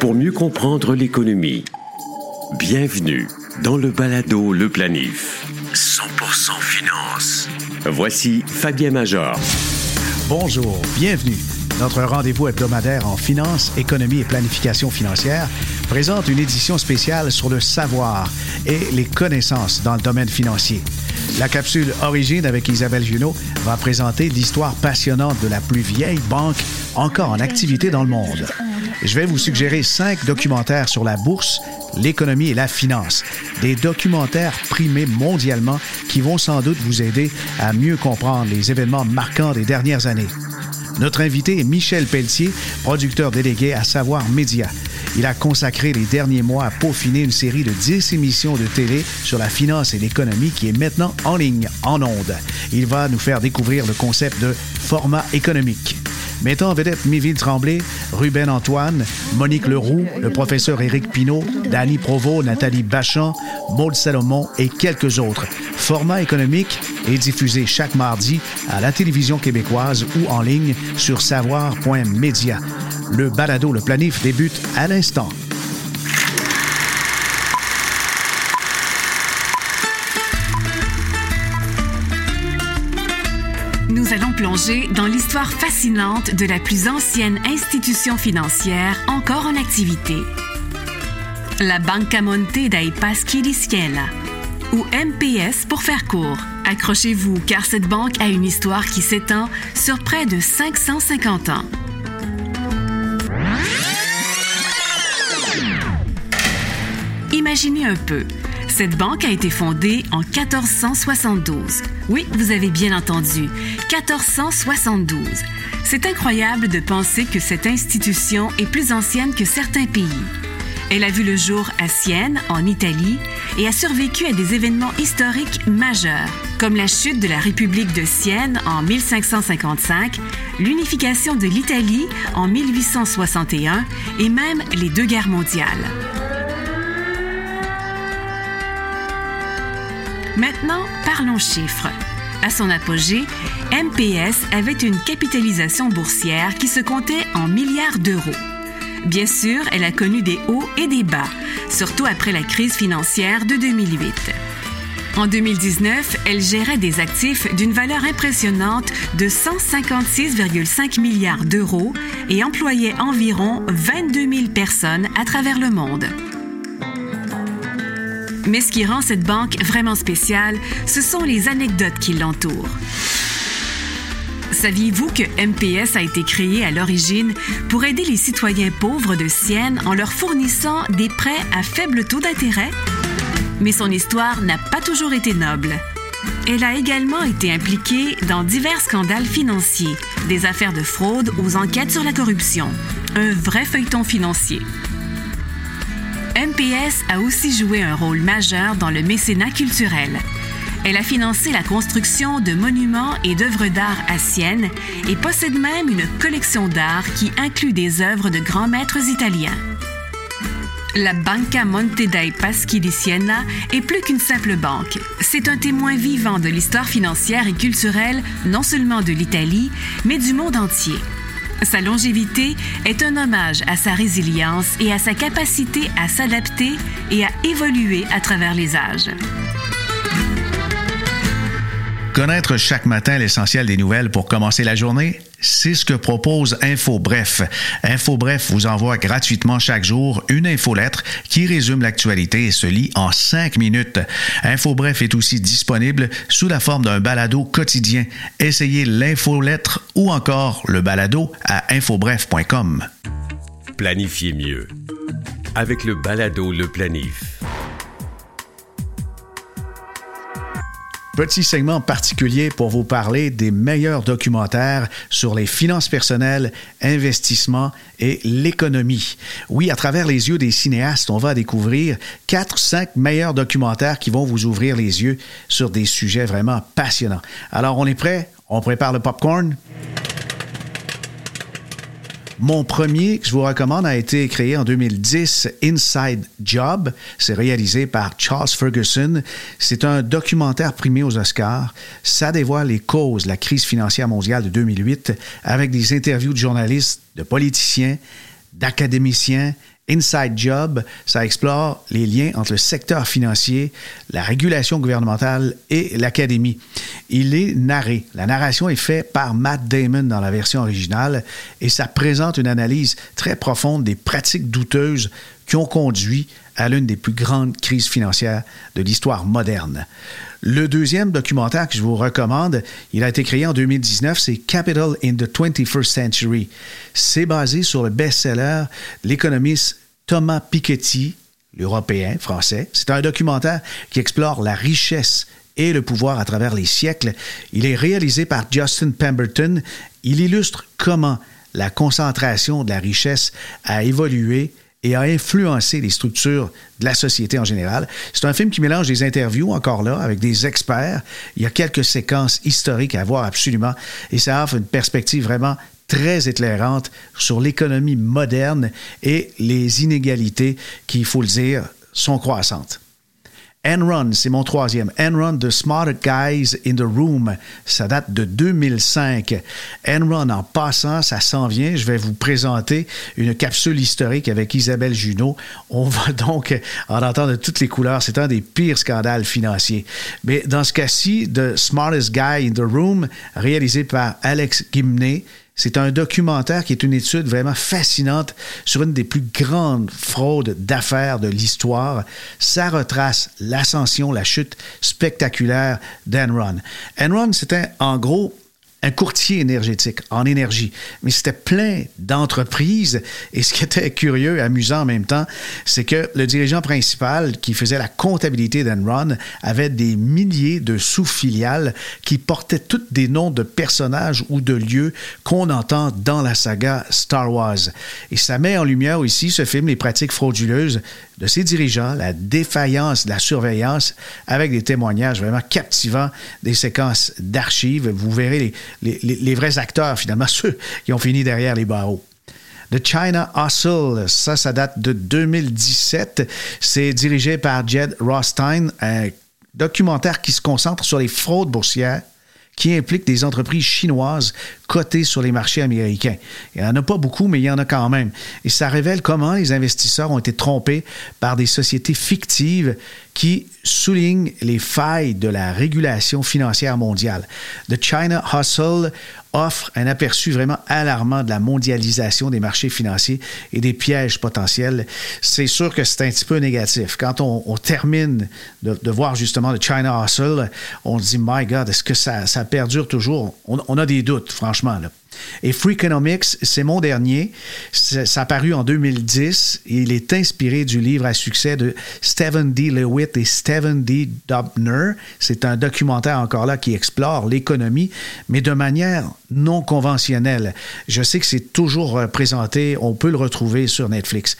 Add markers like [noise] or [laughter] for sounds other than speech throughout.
Pour mieux comprendre l'économie, bienvenue dans le balado Le Planif. 100% finance. Voici Fabien Major. Bonjour, bienvenue. Notre rendez-vous hebdomadaire en finance, économie et planification financière présente une édition spéciale sur le savoir et les connaissances dans le domaine financier. La capsule Origine avec Isabelle Junot va présenter l'histoire passionnante de la plus vieille banque encore en activité dans le monde. Je vais vous suggérer cinq documentaires sur la bourse, l'économie et la finance. Des documentaires primés mondialement qui vont sans doute vous aider à mieux comprendre les événements marquants des dernières années. Notre invité est Michel Pelletier, producteur délégué à Savoir Média. Il a consacré les derniers mois à peaufiner une série de 10 émissions de télé sur la finance et l'économie qui est maintenant en ligne, en ondes. Il va nous faire découvrir le concept de format économique mettant en vedette Miville Tremblay, Ruben Antoine, Monique Leroux, le professeur Éric Pinault, Danny Provo, Nathalie Bachan, Maud Salomon et quelques autres. Format économique est diffusé chaque mardi à la télévision québécoise ou en ligne sur savoir.media. Le balado Le Planif débute à l'instant. Nous allons plonger dans l'histoire fascinante de la plus ancienne institution financière encore en activité. La Banca Monte dei Paschi di Siena, ou MPS pour faire court. Accrochez-vous car cette banque a une histoire qui s'étend sur près de 550 ans. Imaginez un peu, cette banque a été fondée en 1472. Oui, vous avez bien entendu, 1472. C'est incroyable de penser que cette institution est plus ancienne que certains pays. Elle a vu le jour à Sienne, en Italie, et a survécu à des événements historiques majeurs, comme la chute de la République de Sienne en 1555, l'unification de l'Italie en 1861 et même les deux guerres mondiales. Maintenant, parlons chiffres. À son apogée, MPS avait une capitalisation boursière qui se comptait en milliards d'euros. Bien sûr, elle a connu des hauts et des bas, surtout après la crise financière de 2008. En 2019, elle gérait des actifs d'une valeur impressionnante de 156,5 milliards d'euros et employait environ 22 000 personnes à travers le monde. Mais ce qui rend cette banque vraiment spéciale, ce sont les anecdotes qui l'entourent. Saviez-vous que MPS a été créé à l'origine pour aider les citoyens pauvres de Sienne en leur fournissant des prêts à faible taux d'intérêt? Mais son histoire n'a pas toujours été noble. Elle a également été impliquée dans divers scandales financiers, des affaires de fraude aux enquêtes sur la corruption. Un vrai feuilleton financier. MPS a aussi joué un rôle majeur dans le mécénat culturel. Elle a financé la construction de monuments et d'œuvres d'art à Sienne et possède même une collection d'art qui inclut des œuvres de grands maîtres italiens. La Banca Monte dei Paschi di Siena est plus qu'une simple banque. C'est un témoin vivant de l'histoire financière et culturelle non seulement de l'Italie, mais du monde entier. Sa longévité est un hommage à sa résilience et à sa capacité à s'adapter et à évoluer à travers les âges. Connaître chaque matin l'essentiel des nouvelles pour commencer la journée, c'est ce que propose InfoBref. InfoBref vous envoie gratuitement chaque jour une infolettre qui résume l'actualité et se lit en cinq minutes. InfoBref est aussi disponible sous la forme d'un balado quotidien. Essayez l'infolettre ou encore le balado à infobref.com. Planifiez mieux avec le balado Le Planif. Petit segment particulier pour vous parler des meilleurs documentaires sur les finances personnelles, investissement et l'économie. Oui, à travers les yeux des cinéastes, on va découvrir quatre, cinq meilleurs documentaires qui vont vous ouvrir les yeux sur des sujets vraiment passionnants. Alors, on est prêt? On prépare le popcorn? Mon premier que je vous recommande a été créé en 2010, Inside Job. C'est réalisé par Charles Ferguson. C'est un documentaire primé aux Oscars. Ça dévoile les causes de la crise financière mondiale de 2008 avec des interviews de journalistes, de politiciens, d'académiciens. Inside Job, ça explore les liens entre le secteur financier, la régulation gouvernementale et l'académie. Il est narré. La narration est faite par Matt Damon dans la version originale et ça présente une analyse très profonde des pratiques douteuses qui ont conduit à l'une des plus grandes crises financières de l'histoire moderne. Le deuxième documentaire que je vous recommande, il a été créé en 2019, c'est Capital in the 21st Century. C'est basé sur le best-seller l'économiste Thomas Piketty, l'Européen français. C'est un documentaire qui explore la richesse et le pouvoir à travers les siècles. Il est réalisé par Justin Pemberton. Il illustre comment la concentration de la richesse a évolué et a influencé les structures de la société en général. C'est un film qui mélange des interviews, encore là, avec des experts. Il y a quelques séquences historiques à voir absolument, et ça offre une perspective vraiment très éclairante sur l'économie moderne et les inégalités qui, il faut le dire, sont croissantes. Enron, c'est mon troisième. Enron, The Smart Guys in the Room. Ça date de 2005. Enron, en passant, ça s'en vient. Je vais vous présenter une capsule historique avec Isabelle Junot. On va [laughs] donc en entendre toutes les couleurs. C'est un des pires scandales financiers. Mais dans ce cas-ci, The Smartest Guy in the Room, réalisé par Alex Gimney, c'est un documentaire qui est une étude vraiment fascinante sur une des plus grandes fraudes d'affaires de l'histoire. Ça retrace l'ascension, la chute spectaculaire d'Enron. Enron, c'était en gros un courtier énergétique en énergie. Mais c'était plein d'entreprises. Et ce qui était curieux et amusant en même temps, c'est que le dirigeant principal qui faisait la comptabilité d'Enron avait des milliers de sous-filiales qui portaient toutes des noms de personnages ou de lieux qu'on entend dans la saga Star Wars. Et ça met en lumière ici, ce film, les pratiques frauduleuses de ses dirigeants, la défaillance de la surveillance, avec des témoignages vraiment captivants, des séquences d'archives. Vous verrez les, les, vrais acteurs, finalement, [laughs] ceux qui ont fini derrière les barreaux. The China Hustle, ça, ça date de 2017. C'est dirigé par Jed Rothstein, un documentaire qui se concentre sur les fraudes boursières qui impliquent des entreprises chinoises cotés sur les marchés américains. Il n'y en a pas beaucoup, mais il y en a quand même. Et ça révèle comment les investisseurs ont été trompés par des sociétés fictives qui soulignent les failles de la régulation financière mondiale. The China Hustle offre un aperçu vraiment alarmant de la mondialisation des marchés financiers et des pièges potentiels. C'est sûr que c'est un petit peu négatif. Quand on, termine de, voir justement le China Hustle, on se dit, My God, est-ce que ça, ça perdure toujours? On, on a des doutes, franchement. Là. Et Freakonomics, c'est mon dernier. Ça a paru en 2010. Il est inspiré du livre à succès de Stephen D. Lewitt et Stephen D. Dubner. C'est un documentaire encore là qui explore l'économie, mais de manière non conventionnelle. Je sais que c'est toujours présenté, on peut le retrouver sur Netflix.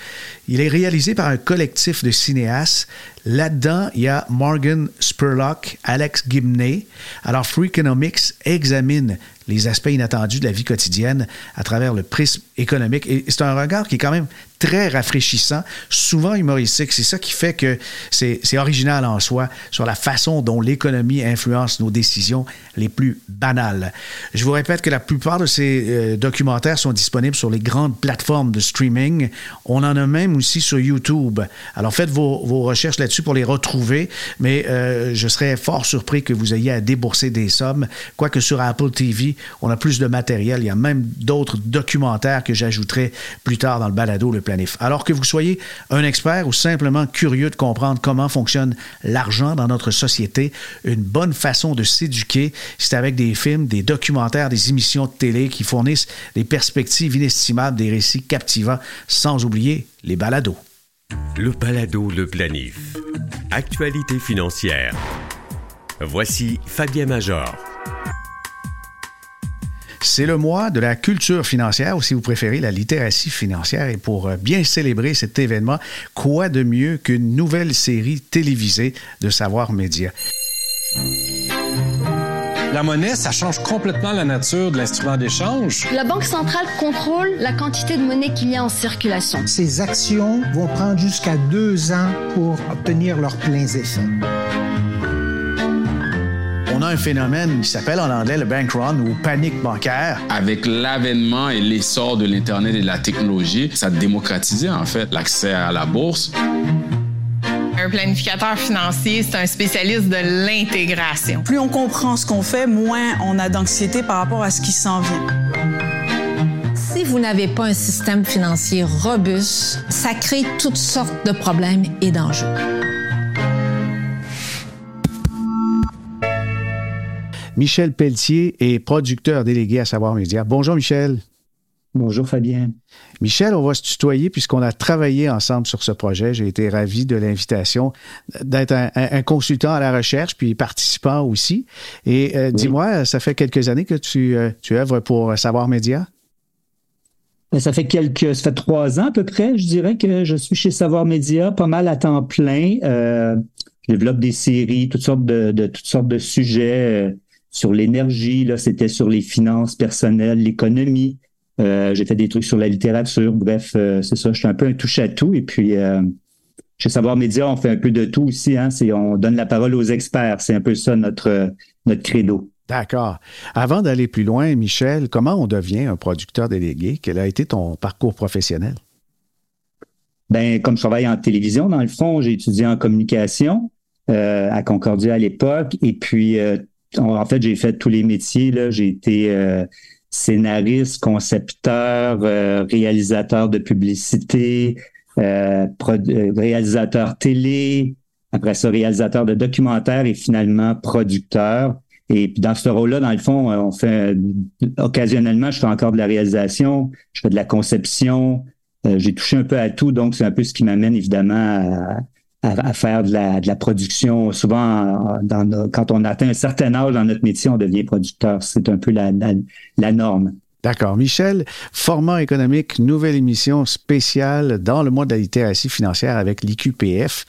Il est réalisé par un collectif de cinéastes. Là-dedans, il y a Morgan Spurlock, Alex Gibney. Alors, Freakonomics examine les aspects inattendus de la vie quotidienne à travers le prisme économique. Et c'est un regard qui est quand même très rafraîchissant, souvent humoristique. C'est ça qui fait que c'est original en soi sur la façon dont l'économie influence nos décisions les plus banales. Je vous répète que la plupart de ces euh, documentaires sont disponibles sur les grandes plateformes de streaming. On en a même aussi sur YouTube. Alors faites vos, recherches là-dessus pour les retrouver, mais euh, je serais fort surpris que vous ayez à débourser des sommes. Quoique sur Apple TV, on a plus de matériel. Il y a même d'autres documentaires que j'ajouterai plus tard dans le balado, le Alors que vous soyez un expert ou simplement curieux de comprendre comment fonctionne l'argent dans notre société, une bonne façon de s'éduquer, c'est avec des films, des documentaires, des émissions de télé qui fournissent des perspectives inestimables, des récits captivants, sans oublier les balados. Le balado, le planif. Actualité financière. Voici Fabien Major. C'est le mois de la culture financière, ou si vous préférez, la littératie financière. Et pour euh, bien célébrer cet événement, quoi de mieux qu'une nouvelle série télévisée de Savoir Média? La monnaie, ça change complètement la nature de l'instrument d'échange. La Banque centrale contrôle la quantité de monnaie qu'il y a en circulation. Ces actions vont prendre jusqu'à deux ans pour obtenir leurs pleins effets on a un phénomène qui s'appelle en anglais le bank run ou panique bancaire. Avec l'avènement et l'essor de l'Internet et de la technologie, ça a démocratisé en fait l'accès à la bourse. Un planificateur financier, c'est un spécialiste de l'intégration. Plus on comprend ce qu'on fait, moins on a d'anxiété par rapport à ce qui s'en vient. Si vous n'avez pas un système financier robuste, ça crée toutes sortes de problèmes et d'enjeux. Michel Pelletier est producteur délégué à Savoir Média. Bonjour Michel. Bonjour Fabien. Michel, on va se tutoyer puisqu'on a travaillé ensemble sur ce projet. J'ai été ravi de l'invitation d'être un, consultant à la recherche puis participant aussi. Et euh, dis-moi, ça fait quelques années que tu, euh, tu œuvres pour Savoir Média? Ben, ça fait quelques, ça fait trois ans à peu près, je dirais que je suis chez Savoir Média, pas mal à temps plein. Euh, je développe des séries, toutes sortes de, de toutes sortes de sujets sur l'énergie. Là, c'était sur les finances personnelles, l'économie. Euh, j'ai fait des trucs sur la littérature. Bref, euh, c'est ça. Je suis un peu un touche à tout. Et puis, euh, chez Savoir Média, on fait un peu de tout aussi. Hein. C'est, on donne la parole aux experts. C'est un peu ça notre, notre credo. D'accord. Avant d'aller plus loin, Michel, comment on devient un producteur délégué? Quel a été ton parcours professionnel? Ben, comme je travaille en télévision, dans le fond, j'ai étudié en communication à Concordia à l'époque. Et puis, en fait, j'ai fait tous les métiers. J'ai été euh, scénariste, concepteur, euh, réalisateur de publicité, euh, réalisateur télé, après ça, réalisateur de documentaires et finalement producteur. Et puis dans ce rôle-là, dans le fond, on fait occasionnellement, je fais encore de la réalisation, je fais de la conception, j'ai touché un peu à tout, donc c'est un peu ce qui m'amène évidemment à, à, faire de la, de la, production. Souvent, dans, quand on atteint un certain âge dans notre métier, on devient producteur. C'est un peu la, la, norme. D'accord. Michel, format économique, nouvelle émission spéciale dans le mois de la littératie financière avec l'IQPF.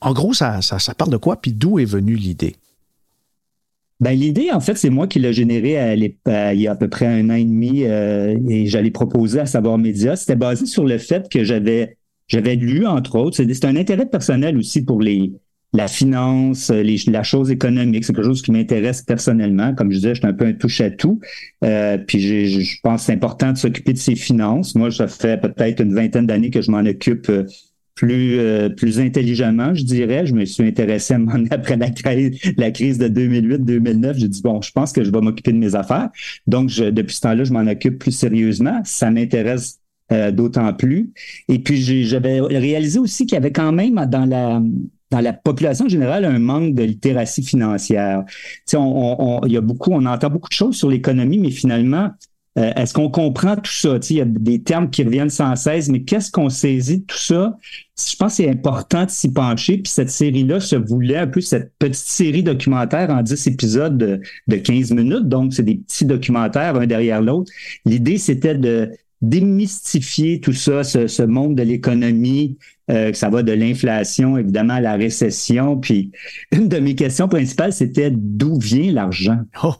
En gros, ça, ça, ça parle de quoi, puis d'où est venue l'idée? Ben, l'idée, en fait, c'est moi qui l'ai générée à il y a à peu près un an et demi euh, et j'allais proposer à Savoir Média. C'était basé sur le fait que j'avais j'avais lu, entre autres, c'est un intérêt personnel aussi pour les la finance, les, la chose économique. C'est quelque chose qui m'intéresse personnellement. Comme je disais, je suis un peu un touche-à-tout. Euh, puis je pense que c'est important de s'occuper de ses finances. Moi, ça fait peut-être une vingtaine d'années que je m'en occupe euh, plus euh, plus intelligemment, je dirais. Je me suis intéressé à mon [laughs] après la, la crise de 2008-2009. J'ai dit bon, je pense que je vais m'occuper de mes affaires. Donc je, depuis ce temps-là, je m'en occupe plus sérieusement. Ça m'intéresse euh, d'autant plus. Et puis j'avais réalisé aussi qu'il y avait quand même dans la dans la population générale un manque de littératie financière. Tu on, on, il y a beaucoup, on entend beaucoup de choses sur l'économie, mais finalement, euh, est-ce qu'on comprend tout ça? Tu il y a des termes qui reviennent sans cesse, mais qu'est-ce qu'on saisit de tout ça? Je pense que c'est important de s'y pencher. Puis cette série-là se voulait un peu cette petite série documentaire en 10 épisodes de, de 15 minutes. Donc, c'est des petits documentaires, un derrière l'autre. L'idée, c'était de démystifier tout ça, ce, monde de l'économie, euh, ça va de l'inflation, évidemment, à la récession. Puis une de mes questions principales, c'était d'où vient l'argent?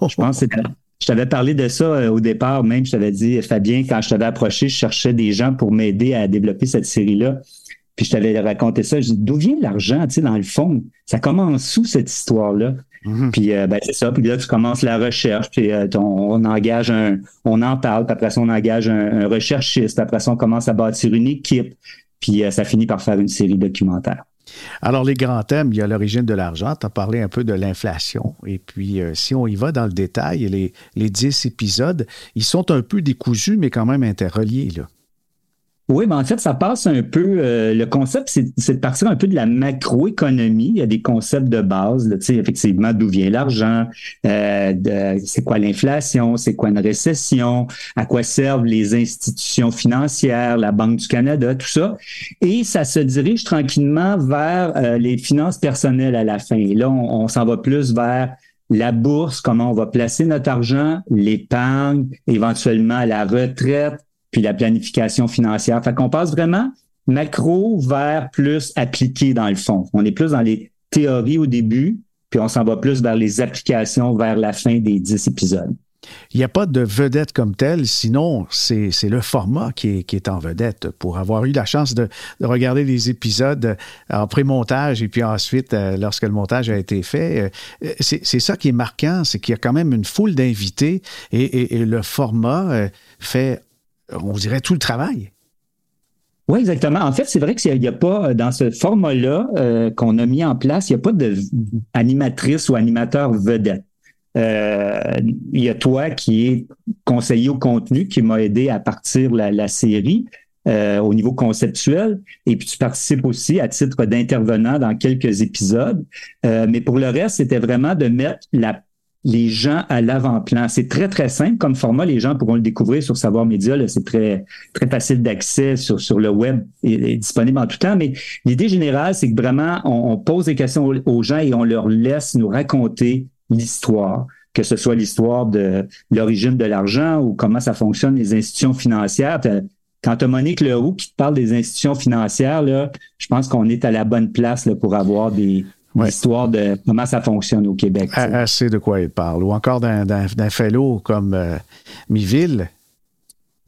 Je pense que je t'avais parlé de ça euh, au départ, même je t'avais dit, Fabien, quand je t'avais approché, je cherchais des gens pour m'aider à développer cette série-là. Puis je t'avais raconté ça. Je dis, d'où vient l'argent, tu sais, dans le fond? Ça commence où cette histoire-là? Mhm. Puis euh, ben, c'est ça. Puis là, tu commences la recherche, puis euh, on, engage un, on en parle, puis après ça, on engage un, recherchiste, après ça, on commence à bâtir une équipe, puis euh, ça finit par faire une série documentaire. Alors, les grands thèmes, il y a l'origine de l'argent. Tu as parlé un peu de l'inflation. Et puis, si on y va dans le détail, les, les dix épisodes, ils sont un peu décousus, mais quand même interreliés. Là. Oui, mais en fait, ça passe un peu. Euh, le concept, c'est de partir un peu de la macroéconomie. Il y a des concepts de base, sais, effectivement, d'où vient l'argent, euh, c'est quoi l'inflation, c'est quoi une récession, à quoi servent les institutions financières, la Banque du Canada, tout ça. Et ça se dirige tranquillement vers euh, les finances personnelles à la fin. Et là, on s'en va plus vers la bourse, comment on va placer notre argent, l'épargne, éventuellement la retraite puis la planification financière. Fait qu'on passe vraiment macro vers plus appliqué dans le fond. On est plus dans les théories au début, puis on s'en va plus vers les applications vers la fin des dix épisodes. Il n'y a pas de vedette comme telle, sinon c'est le format qui est, en vedette. Pour avoir eu la chance de, de regarder les épisodes en pré-montage et puis ensuite, euh, lorsque le montage a été fait, euh, c'est ça qui est marquant, c'est qu'il y a quand même une foule d'invités et, le format euh, fait, on dirait, tout le travail. Oui, exactement. En fait, c'est vrai qu'il n'y a, pas, dans ce format-là euh, qu'on a mis en place, il n'y a pas d'animatrice ou animateur vedette. Euh, il y a toi qui est conseiller au contenu, qui m'a aidé à partir la, la série euh, au niveau conceptuel. Et puis tu participes aussi à titre d'intervenant dans quelques épisodes. Euh, mais pour le reste, c'était vraiment de mettre la les gens à l'avant-plan. C'est très, très simple comme format. Les gens pourront le découvrir sur Savoir Média. C'est très, très facile d'accès sur, sur le web et, disponible en tout temps. Mais l'idée générale, c'est que vraiment, on, pose des questions aux gens et on leur laisse nous raconter l'histoire que ce soit l'histoire de l'origine de l'argent ou comment ça fonctionne les institutions financières. Quand tu as Monique Leroux qui te parle des institutions financières, là, je pense qu'on est à la bonne place pour avoir des, l'histoire de comment ça fonctionne au Québec. Assez de quoi il parle. Ou encore d'un fellow comme euh, Miville,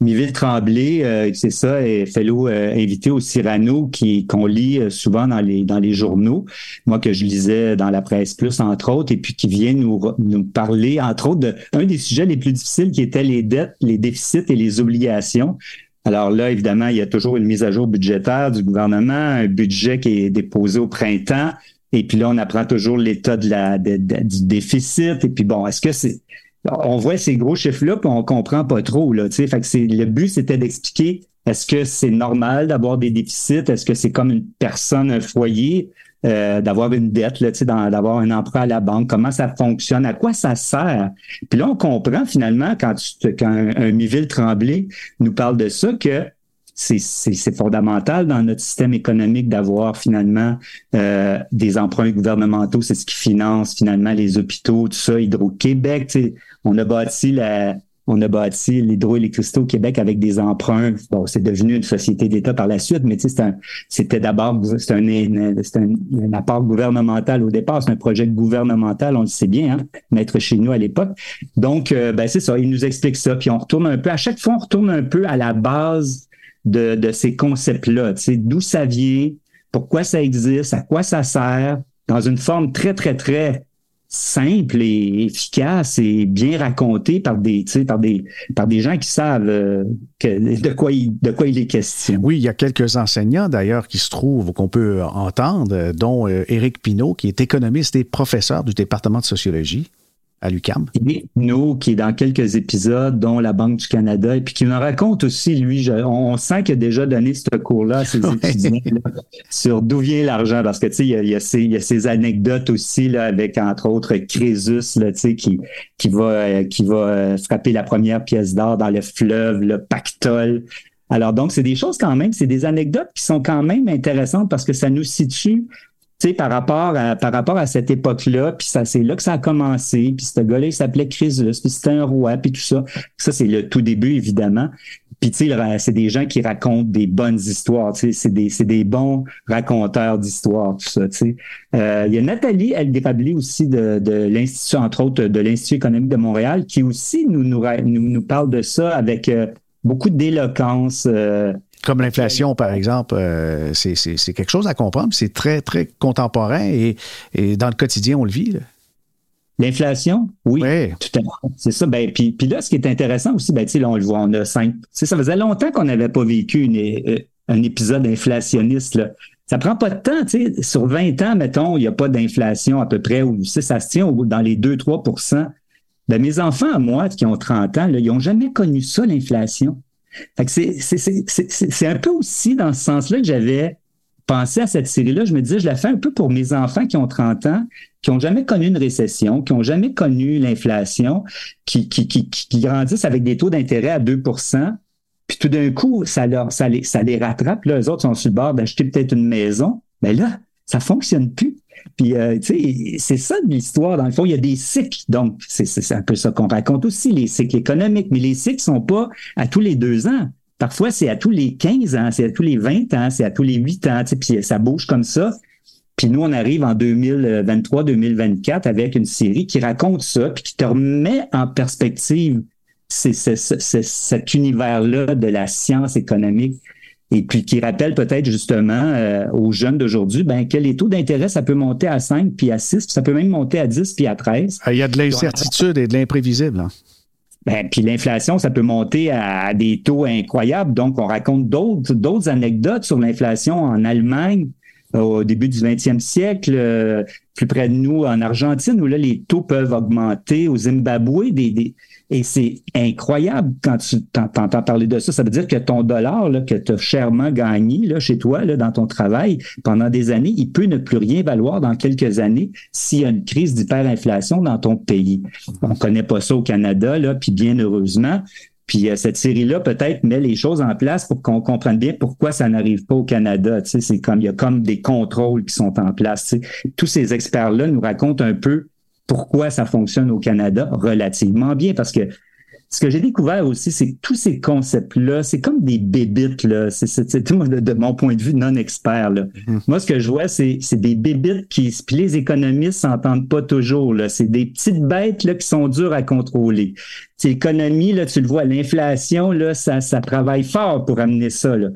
Miville Tremblay, euh, c'est ça, est fellow euh, invité au Cyrano qui qu'on lit euh, souvent dans les dans les journaux, moi que je lisais dans la presse plus entre autres, et puis qui vient nous nous parler entre autres de un des sujets les plus difficiles qui étaient les dettes, les déficits et les obligations. Alors là, évidemment, il y a toujours une mise à jour budgétaire du gouvernement, un budget qui est déposé au printemps, et puis là, on apprend toujours l'état de la du déficit. Et puis bon, est-ce que c'est on voit ces gros chiffres-là, puis on comprend pas trop. Là, fait que le but, c'était d'expliquer est-ce que c'est normal d'avoir des déficits? Est-ce que c'est comme une personne, un foyer, euh, d'avoir une dette, d'avoir un emprunt à la banque? Comment ça fonctionne? À quoi ça sert? Puis là, on comprend finalement quand, tu, quand un, un Miville Tremblay nous parle de ça que c'est fondamental dans notre système économique d'avoir finalement euh, des emprunts gouvernementaux. C'est ce qui finance finalement les hôpitaux, tout ça. Hydro-Québec, on a bâti la, on a bâti l'hydroélectricité au Québec avec des emprunts. Bon, c'est devenu une société d'État par la suite, mais c'était d'abord c'est un, un, apport gouvernemental au départ, c'est un projet gouvernemental, on le sait bien, hein, mettre chez nous à l'époque. Donc, euh, ben c'est ça, il nous explique ça, puis on retourne un peu, à chaque fois, on retourne un peu à la base de, de ces concepts-là, tu sais, d'où ça vient, pourquoi ça existe, à quoi ça sert, dans une forme très, très, très simple et efficace et bien raconté par des, par des, par des gens qui savent euh, que, de, quoi il, de quoi il est question. Oui, il y a quelques enseignants d'ailleurs qui se trouvent, qu'on peut entendre, dont euh, Éric Pinault, qui est économiste et professeur du département de sociologie à l'UCAM. Nous, qui est dans quelques épisodes, dont la Banque du Canada, et puis qui nous raconte aussi, lui, on sent qu'il a déjà donné ce cours-là à ses [laughs] étudiants sur d'où vient l'argent, parce que, tu sais, il, y a, ces, il y a ces anecdotes aussi, là, avec, entre autres, Crésus, là, tu sais, qui, qui va, euh, qui va euh, frapper la première pièce d'or dans le fleuve, le pactole. Alors, donc, c'est des choses quand même, c'est des anecdotes qui sont quand même intéressantes parce que ça nous situe sais, par rapport à, par rapport à cette époque-là, puis ça, c'est là que ça a commencé, puis ce gars-là, il s'appelait Crésus, puis c'était un roi, puis tout ça. Ça, c'est le tout début, évidemment. Puis, tu sais, c'est des gens qui racontent des bonnes histoires, tu sais, c'est des, c'est des bons raconteurs d'histoires, tout ça, tu sais. Euh, il y a Nathalie Elgrabli aussi de, de l'Institut, entre autres, de l'Institut économique de Montréal, qui aussi nous, nous, nous, parle de ça avec euh, beaucoup d'éloquence, euh, comme l'inflation, par exemple, euh, c'est quelque chose à comprendre. C'est très, très contemporain et, et, dans le quotidien, on le vit. L'inflation, oui, tout à fait. C'est ça. Ben, puis, puis là, ce qui est intéressant aussi, ben, là, on le voit, on a cinq. Ça faisait longtemps qu'on n'avait pas vécu une, euh, un épisode inflationniste. Là. Ça prend pas de temps. sais. Sur 20 ans, mettons, il n'y a pas d'inflation à peu près, ou ça se tient dans les 2-3% ben, Mes enfants, moi, qui ont 30 ans, là, ils n'ont jamais connu ça, l'inflation c'est un peu aussi dans ce sens-là que j'avais pensé à cette série-là. Je me disais, je la fais un peu pour mes enfants qui ont 30 ans, qui n'ont jamais connu une récession, qui n'ont jamais connu l'inflation, qui, qui, qui, grandissent avec des taux d'intérêt à 2% puis tout d'un coup, ça, leur, ça, les, ça les rattrape. Là, eux autres sont sur le bord d'acheter peut-être une maison. Mais là, ça fonctionne plus. Puis, euh, tu sais, c'est ça de l'histoire. Dans le fond, il y a des cycles. Donc, c'est un peu ça qu'on raconte aussi, les cycles économiques. Mais les cycles sont pas à tous les deux ans. Parfois, c'est à tous les 15 ans, c'est à tous les 20 ans, c'est à tous les 8 ans, tu sais, puis ça bouge comme ça. Puis nous, on arrive en 2023-2024 avec une série qui raconte ça, puis qui te remet en perspective cet univers-là de la science économique et puis qui rappelle peut-être justement euh, aux jeunes d'aujourd'hui ben, que les taux d'intérêt, ça peut monter à 5, puis à 6, puis ça peut même monter à 10, puis à 13. Ah, il y a de l'incertitude et de l'imprévisible. Hein. Ben, puis l'inflation, ça peut monter à des taux incroyables. Donc, on raconte d'autres, d'autres anecdotes sur l'inflation en Allemagne au début du 20e siècle, euh, plus près de nous en Argentine, où là, les taux peuvent augmenter, au Zimbabwe, des, des, et c'est incroyable quand tu t'entends parler de ça. Ça veut dire que ton dollar là, que tu as chèrement gagné là, chez toi, là, dans ton travail, pendant des années, il peut ne plus rien valoir dans quelques années s'il y a une crise d'hyperinflation dans ton pays. On connaît pas ça au Canada, là, puis bien heureusement. Puis euh, cette série-là peut-être met les choses en place pour qu'on comprenne bien pourquoi ça n'arrive pas au Canada. Tu sais, c'est comme il y a comme des contrôles qui sont en place. Tu sais. Tous ces experts-là nous racontent un peu pourquoi ça fonctionne au Canada relativement bien, parce que ce que j'ai découvert aussi, c'est que tous ces concepts-là, c'est comme des bébites, là. C'est tout de, de, mon point de vue non-expert, là. Mm-hmm. Moi, ce que je vois, c'est des bébites qui, puis les économistes s'entendent pas toujours, là. C'est des petites bêtes, là, qui sont dures à contrôler. L'économie, là, tu le vois, l'inflation, là, ça, ça travaille fort pour amener ça, là.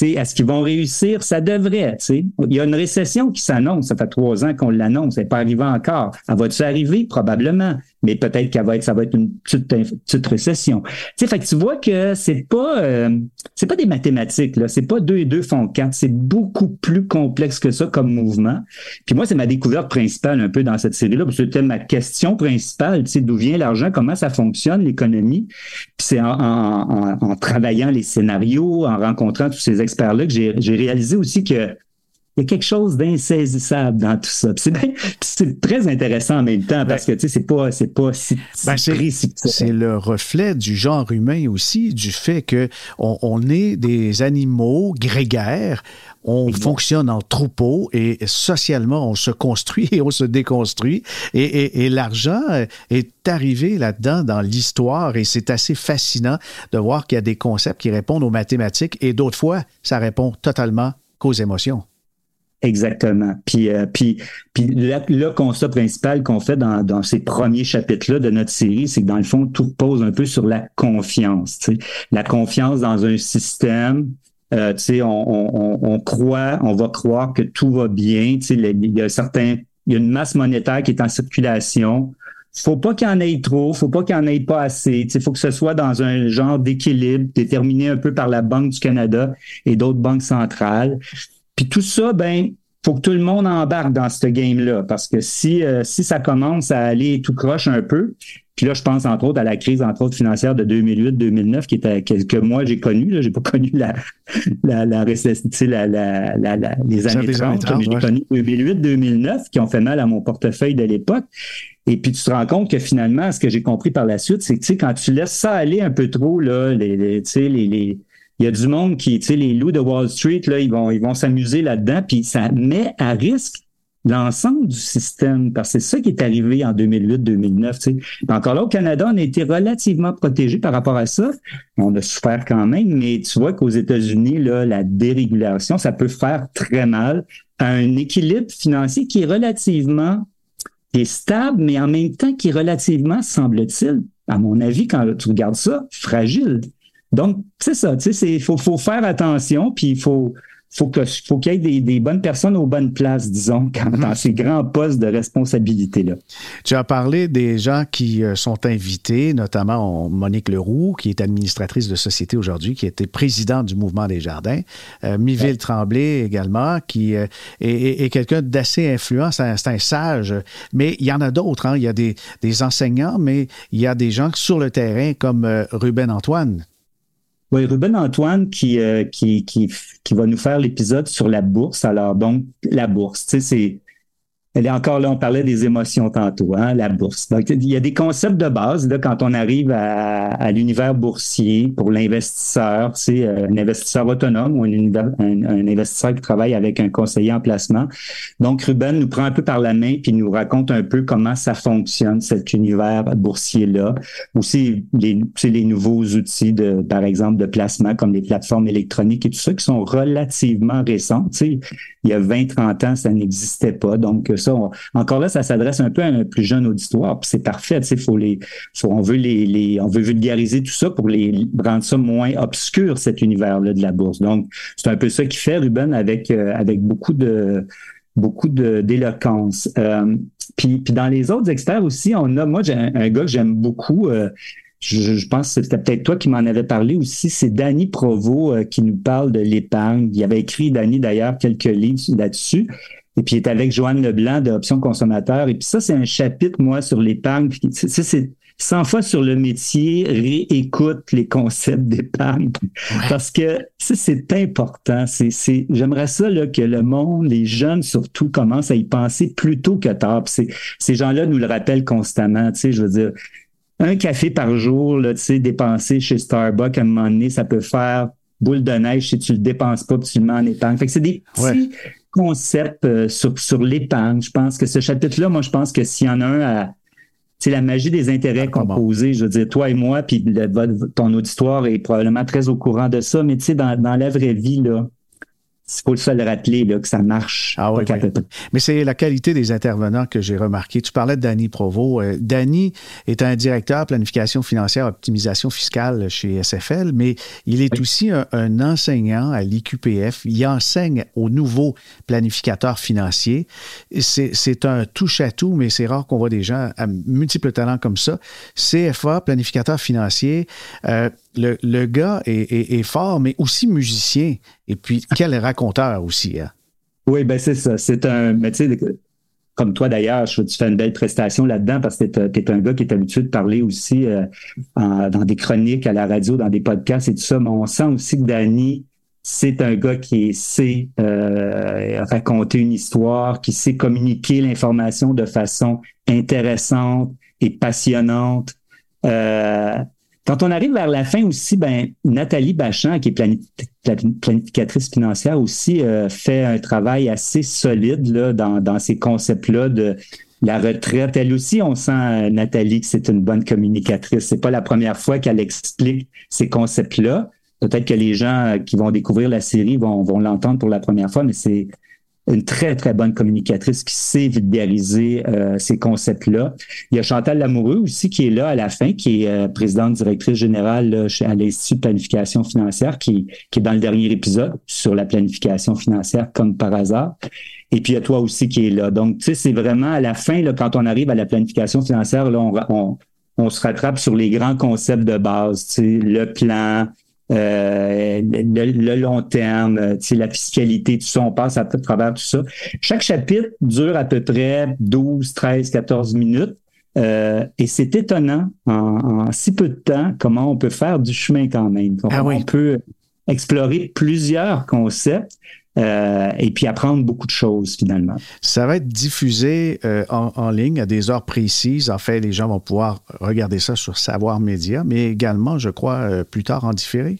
Est-ce qu'ils vont réussir? Ça devrait, sais. Il y a une récession qui s'annonce. Ça fait trois ans qu'on l'annonce. Elle n'est pas arrivée encore. Elle va-tu arriver? Probablement mais peut-être qu'elle va être, ça va être une petite, petite récession. Tu sais, fait que tu vois que c'est pas, euh, c'est pas des mathématiques là, c'est pas deux et deux font quatre, c'est beaucoup plus complexe que ça comme mouvement. Puis moi, c'est ma découverte principale un peu dans cette série-là, c'était ma question principale, d'où vient l'argent, comment ça fonctionne c'est en, en, en, travaillant les scénarios, en rencontrant tous ces experts-là que j'ai réalisé aussi que il y a quelque chose d'insaisissable dans tout ça. [laughs] C'est très intéressant en même temps parce que tu sais, c'est pas, c'est pas si, ben C'est le reflet du genre humain aussi, du fait que on, est des animaux grégaires, on fonctionne en troupeau et socialement on se construit [laughs] et on se déconstruit et, et l'argent est arrivé là-dedans dans l'histoire et c'est assez fascinant de voir qu'il y a des concepts qui répondent aux mathématiques et d'autres fois ça répond totalement qu'aux émotions. Exactement. Puis, euh, puis, puis le, constat principal qu'on fait dans, dans ces premiers chapitres-là de notre série, c'est que dans le fond, tout repose un peu sur la confiance. La confiance dans un système. Euh, on, on, on, croit, on va croire que tout va bien. Il y a certains, il y a une masse monétaire qui est en circulation. Faut pas qu'il y en ait trop, faut pas qu'il y en ait pas assez. Il faut que ce soit dans un genre d'équilibre déterminé un peu par la Banque du Canada et d'autres banques centrales. Puis tout ça, ben, faut que tout le monde embarque dans ce game-là, parce que si, euh, si ça commence à aller tout croche un peu, puis là, je pense entre autres à la crise, entre autres financière de 2008-2009, qui était quelques mois j'ai connu. Là, j'ai pas [laughs] connu la la la, la, la, la les années 30, mais j'ai connu 2008-2009 qui ont fait mal à mon portefeuille de l'époque. Et puis tu te rends compte que finalement, ce que j'ai compris par la suite, c'est que tu sais, quand tu laisses ça aller un peu trop, là, les, les, les, les il y a du monde qui, tu sais, les loups de Wall Street, là, ils vont, ils vont s'amuser là-dedans, puis ça met à risque l'ensemble du système, parce que c'est ça qui est arrivé en 2008-2009. Tu sais. Encore là, au Canada, on a été relativement protégé par rapport à ça. On a souffert quand même, mais tu vois qu'aux États-Unis, la dérégulation, ça peut faire très mal à un équilibre financier qui est relativement est stable, mais en même temps qui est relativement, semble-t-il, à mon avis, quand tu regardes ça, fragile. Donc, c'est ça, tu sais, il faut, faut faire attention, puis il faut, faut que faut qu'il y ait des, des, bonnes personnes aux bonnes places, disons, [laughs] quand, dans mhm. ces grands postes de responsabilité-là. Tu as parlé des gens qui euh, sont invités, notamment Monique Leroux, qui est administratrice de société aujourd'hui, qui était présidente du Mouvement des Jardins, euh, Miville Tremblay également, qui euh, est, est, quelqu'un d'assez influent, c'est un, un, sage, mais il y en a d'autres, hein. il y a des, des, enseignants, mais il y a des gens sur le terrain comme euh, Ruben Antoine. Oui, Ruben Antoine qui, euh, qui, qui, qui, va nous faire l'épisode sur la bourse. Alors, donc, la bourse, tu sais, c'est elle est encore là, on parlait des émotions tantôt, hein, la bourse. Donc, il y a des concepts de base là, quand on arrive à, l'univers boursier pour l'investisseur, c'est euh, un investisseur autonome ou un, investisseur qui travaille avec un conseiller en placement. Donc, Ruben nous prend un peu par la main puis nous raconte un peu comment ça fonctionne, cet univers boursier-là. Aussi, les, les nouveaux outils, de, par exemple, de placement comme les plateformes électroniques et tout ça qui sont relativement récents. Tu il y a 20, 30 ans, ça n'existait pas. Donc, ça, encore là, ça s'adresse un peu à un plus jeune auditoire. c'est parfait. Faut les, on veut les, on veut vulgariser tout ça pour les rendre ça moins obscur, cet univers-là de la bourse. Donc, c'est un peu ça qui fait Ruben avec, euh, avec beaucoup de, beaucoup d'éloquence. Euh, puis, puis dans les autres experts aussi, on a, moi, j'ai un, gars que j'aime beaucoup. Euh, je, pense que c'était peut-être toi qui m'en avais parlé aussi, c'est Danny Provo euh, qui nous parle de l'épargne. Il avait écrit, Danny d'ailleurs, quelques livres là-dessus. Et puis il est avec Joanne Leblanc de Options consommateurs. Et puis ça, c'est un chapitre, moi, sur l'épargne. Ça, c'est 100 fois sur le métier, réécoute les concepts d'épargne. Parce que c'est important. C'est, j'aimerais ça là, que le monde, les jeunes surtout, commencent à y penser plus tôt que tard. ces gens-là nous le rappellent constamment. Tu sais, je veux dire, un café par jour, là, tu sais, dépensé chez Starbucks à un moment donné, ça peut faire boule de neige si tu le dépenses pas, puis tu le mets en épargne. Fait que c'est des petits concepts euh, sur, sur l'épargne. Je pense que ce chapitre-là, moi, je pense que s'il y en a un à c'est la magie des intérêts composés. Je veux dire, toi et moi, puis ton auditoire est probablement très au courant de ça, mais tu sais, dans, dans la vraie vie, là, il faut se le rappeler là, que ça marche. Ah oui, Mais c'est la qualité des intervenants que j'ai remarqué. Tu parlais de Danny Provo. Euh, Danny est un directeur planification financière, optimisation fiscale chez SFL, mais il est aussi un, enseignant à l'IQPF. Il enseigne aux nouveaux planificateurs financiers. C'est un touche-à-tout, mais c'est rare qu'on voit des gens à multiples talents comme ça. CFA, planificateur financier. Euh, le, gars est, fort, mais aussi musicien. Et puis, quel raconteur aussi. Hein? Oui, ben c'est ça. C'est un. Mais comme toi d'ailleurs, tu fais une belle prestation là-dedans parce que tu es, un gars qui est habitué de parler aussi euh, dans des chroniques à la radio, dans des podcasts et tout ça. Mais on sent aussi que Danny, c'est un gars qui sait euh, raconter une histoire, qui sait communiquer l'information de façon intéressante et passionnante. Euh, quand on arrive vers la fin aussi, ben, Nathalie Bachand, qui est planificatrice financière aussi, euh, fait un travail assez solide là, dans, dans ces concepts-là de la retraite. Elle aussi, on sent, euh, Nathalie, que c'est une bonne communicatrice. C'est pas la première fois qu'elle explique ces concepts-là. Peut-être que les gens euh, qui vont découvrir la série vont, vont l'entendre pour la première fois, mais c'est une très, très bonne communicatrice qui sait vulgariser euh, ces concepts-là. Il y a Chantal Lamoureux aussi qui est là à la fin, qui est euh, présidente directrice générale chez, à l'Institut de planification financière, qui, qui est dans le dernier épisode sur la planification financière comme par hasard. Et puis il y a toi aussi qui est là. Donc, tu sais, c'est vraiment à la fin, là, quand on arrive à la planification financière, là, on, on, on se rattrape sur les grands concepts de base, tu sais, le plan, euh, le, long terme, euh, la fiscalité, tout ça, on passe à, travers tout ça. Chaque chapitre dure à peu près 12, 13, 14 minutes. Euh, et c'est étonnant en, si peu de temps comment on peut faire du chemin quand même. Ah on peut explorer plusieurs concepts et puis apprendre beaucoup de choses finalement. Ça va être diffusé en, en, ligne à des heures précises. En fait, les gens vont pouvoir regarder ça sur Savoir Média, mais également, je crois, plus tard en différé.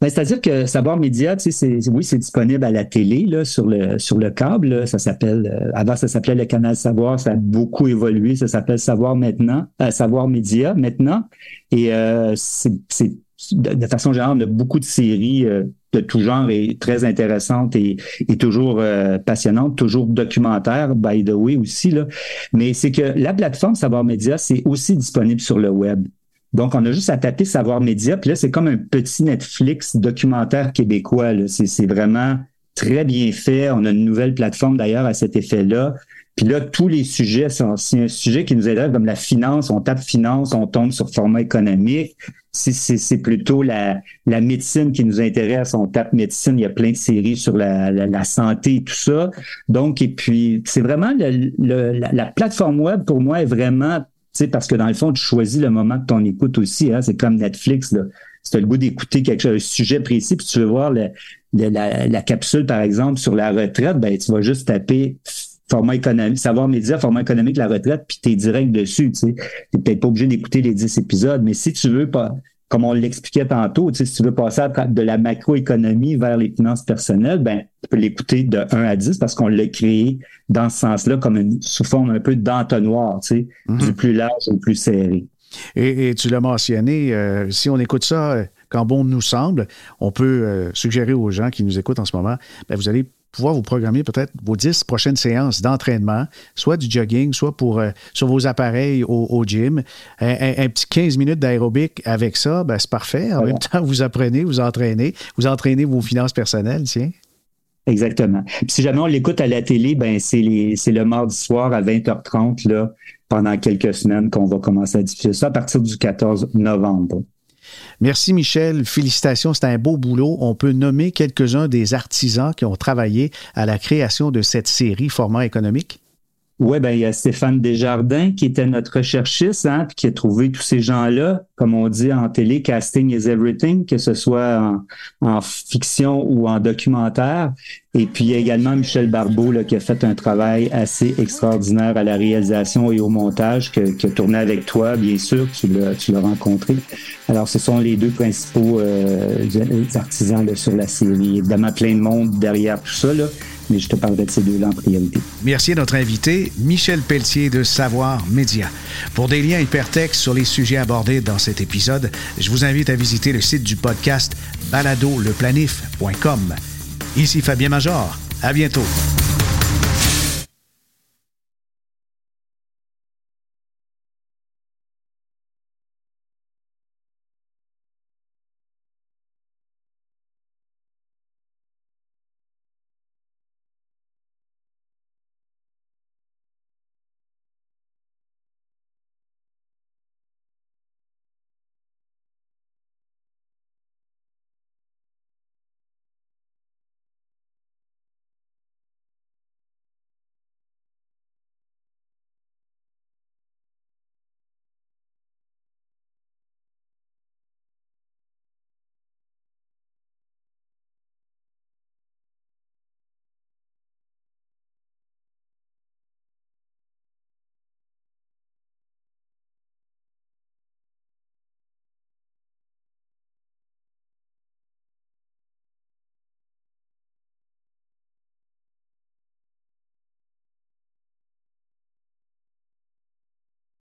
Ben, c'est-à-dire que Savoir Média, tu sais, oui, c'est disponible à la télé, là, sur le sur le câble. Ça s'appelle euh, avant ça s'appelait le canal Savoir, ça a beaucoup évolué. Ça s'appelle Savoir maintenant, euh, Savoir Média maintenant. Et euh, c'est de, façon générale, on a beaucoup de séries de tout genre et très intéressantes et, et toujours passionnantes, toujours documentaires, by the way aussi. Là. Mais c'est que la plateforme Savoir Média, c'est aussi disponible sur le web. Donc, on a juste à taper Savoir Média, puis là, c'est comme un petit Netflix documentaire québécois. C'est vraiment très bien fait. On a une nouvelle plateforme d'ailleurs à cet effet-là. Puis là, tous les sujets, c'est un sujet qui nous intéresse, comme la finance, on tape finance, on tombe sur format économique. Si c'est plutôt la, la médecine qui nous intéresse, on tape médecine, il y a plein de séries sur la, la, santé et tout ça. Donc, et puis, c'est vraiment le, la, la plateforme web, pour moi, est vraiment parce que dans le fond, tu choisis le moment de ton écoute aussi. Hein, c'est comme Netflix. Là. Si tu as le goût d'écouter quelque chose, un sujet précis, puis tu veux voir la, la, capsule, par exemple, sur la retraite, ben, tu vas juste taper format économique, savoir média, format économique, la retraite, puis tu es direct dessus. Tu n'es peut-être pas obligé d'écouter les 10 épisodes, mais si tu veux pas, comme on l'expliquait tantôt, si tu veux passer de la macroéconomie vers les finances personnelles, ben, tu peux l'écouter de 1 à 10 parce qu'on l'a créé dans ce sens-là comme une, sous forme un peu d'entonnoir, tu sais, mm-hmm. du plus large au plus serré. Et, tu l'as mentionné, euh, si on écoute ça euh, quand bon nous semble, on peut euh, suggérer aux gens qui nous écoutent en ce moment, ben, vous allez pouvoir vous programmer peut-être vos 10 prochaines séances d'entraînement, soit du jogging, soit pour sur vos appareils au, gym. Un, petit 15 minutes d'aérobic avec ça, ben, c'est parfait. En même temps, vous apprenez, vous entraînez, vous entraînez vos finances personnelles, tiens. Exactement. si jamais on l'écoute à la télé, ben c'est le mardi soir à 20h30 là, pendant quelques semaines qu'on va commencer à diffuser ça à partir du 14 novembre. Merci Michel, félicitations, c'est un beau boulot. On peut nommer quelques-uns des artisans qui ont travaillé à la création de cette série Format économique. Oui, ben, il y a Stéphane Desjardins qui était notre recherchiste, hein, puis qui a trouvé tous ces gens-là, comme on dit en télé, casting is everything, que ce soit en, fiction ou en documentaire. Et puis il y a également Michel Barbeau là, qui a fait un travail assez extraordinaire à la réalisation et au montage, qui a tourné avec toi, bien sûr, tu l'as, tu l'as rencontré. Alors, ce sont les deux principaux euh, artisans là, sur la série. Évidemment, plein de monde derrière tout ça. Là mais je te parlerai de ces deux-là en priorité. Merci à notre invité, Michel Pelletier de Savoir Média. Pour des liens hypertextes sur les sujets abordés dans cet épisode, je vous invite à visiter le site du podcast baladoleplanif.com. Ici Fabien Major. À bientôt.